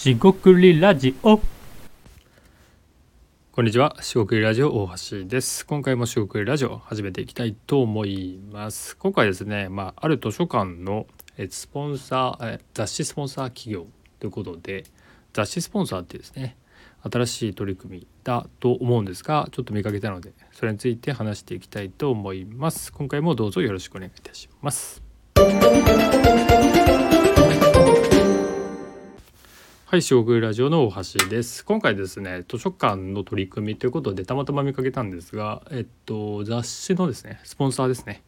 しごくりラジオこんにちは、四国ラジオ大橋です。今回も四国ラジオ始めていきたいと思います。今回ですね、まあ、ある図書館のえスポンサー、え雑誌スポンサー企業ということで、雑誌スポンサーってですね、新しい取り組みだと思うんですが、ちょっと見かけたので、それについて話していきたいと思います。今回もどうぞよろしくお願いいたします。はい、四国ラジオの大橋です。今回ですね、図書館の取り組みということでたまたま見かけたんですが、えっと雑誌のですね、スポンサーですね、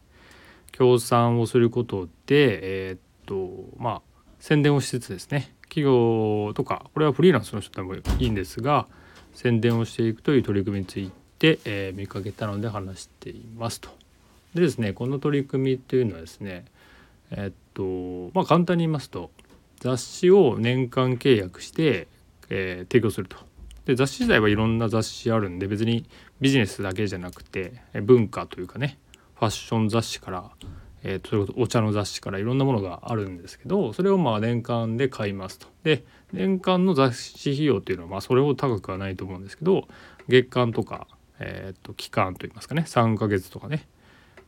協賛をすることで、えっとまあ宣伝をしつつですね、企業とかこれはフリーランスの人でもいいんですが、宣伝をしていくという取り組みについて、えー見かけたので話していますと。でですね、この取り組みというのはですね、えっとまあ簡単に言いますと。雑誌を年間契約して、えー提供すると。で雑誌自体はいろんな雑誌あるんで別にビジネスだけじゃなくて文化というかねファッション雑誌から、えーそれこそお茶の雑誌からいろんなものがあるんですけどそれをまあ年間で買いますと。で年間の雑誌費用っていうのはまあそれほど高くはないと思うんですけど月間とか、えー、と期間といいますかね3ヶ月とかね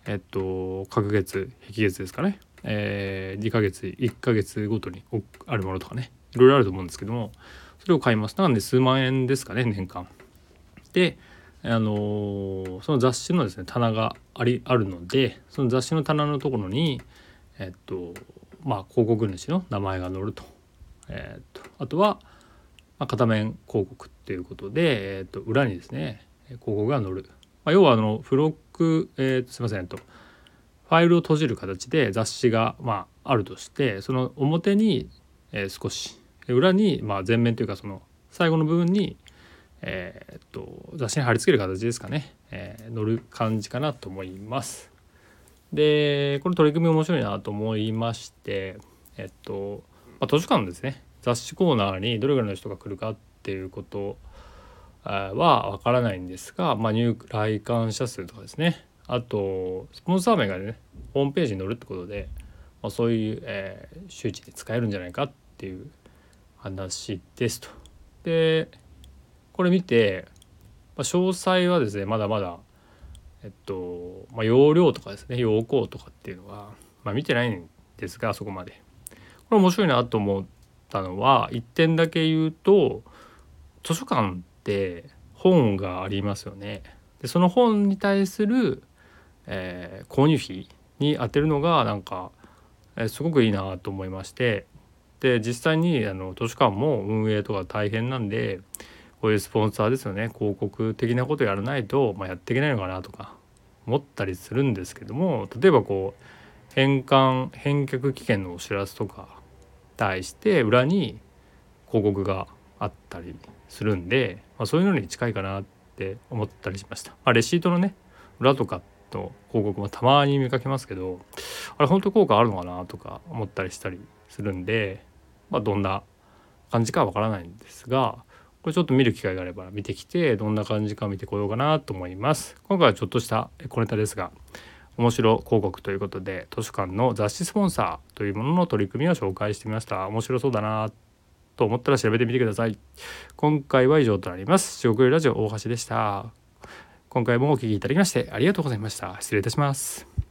えっと隔月壁月ですかね、えー、2ヶ月1ヶ月ごとにあるものとかね。いろいろあると思うんですけどもそれを買いますなので数万円ですかね年間。であのーその雑誌のですね棚がありあるのでその雑誌の棚のところにえっとまあ広告主の名前が載ると,、えっとあとは、まあ、片面広告っていうことで、えっと裏にですね広告が載る、まあ、要はあの付録、えーとすいませんとファイルを閉じる形で雑誌が、まあ、あるとしてその表に、え少し裏に、まあ、前面というかその最後の部分に、えっと雑誌に貼り付ける形ですかね、えー載る感じかなと思います。でこれ取り組み面白いなと思いましてえっと、まあ、図書館ですね。雑誌コーナーにどれぐらいの人が来るかっていうことはわからないんですが、まあ、入来館者数とかですね。あとスポンサー名がねホームページに載るってことで、まあ、そういう、えー周知で使えるんじゃないかっていう話ですと。でこれ見て、まあ、詳細はですねまだまだえっと、まあ、容量とかですね要項とかっていうのは、まあ、見てないんですがそこまで。これ面白いなと思ったのは一点だけ言うと図書館って本がありますよね。でその本に対する、えー購入費に充てるのがなんか、えーすごくいいなと思いましてで実際にあの図書館も運営とか大変なんでこういうスポンサーですよね広告的なことやらないと、まあ、やっていけないのかなとか思ったりするんですけども例えばこう返還返却期限のお知らせとか対して裏に広告があったりするんで、まあ、そういうのに近いかなって思ったりしました。まあ、レシートのね裏とかの広告もたまに見かけますけどあれ本当効果あるのかなとか思ったりしたりするんで、まあ、どんな感じかはわからないんですがこれちょっと見る機会があれば見てきてどんな感じか見てこようかなと思います。今回はちょっとした小ネタですが面白広告ということで図書館の雑誌スポンサーというものの取り組みを紹介してみました。面白そうだなと思ったら調べてみてください。今回は以上となります。四国ラジオ大橋でした。今回もお聞きいただきましてありがとうございました。失礼いたします。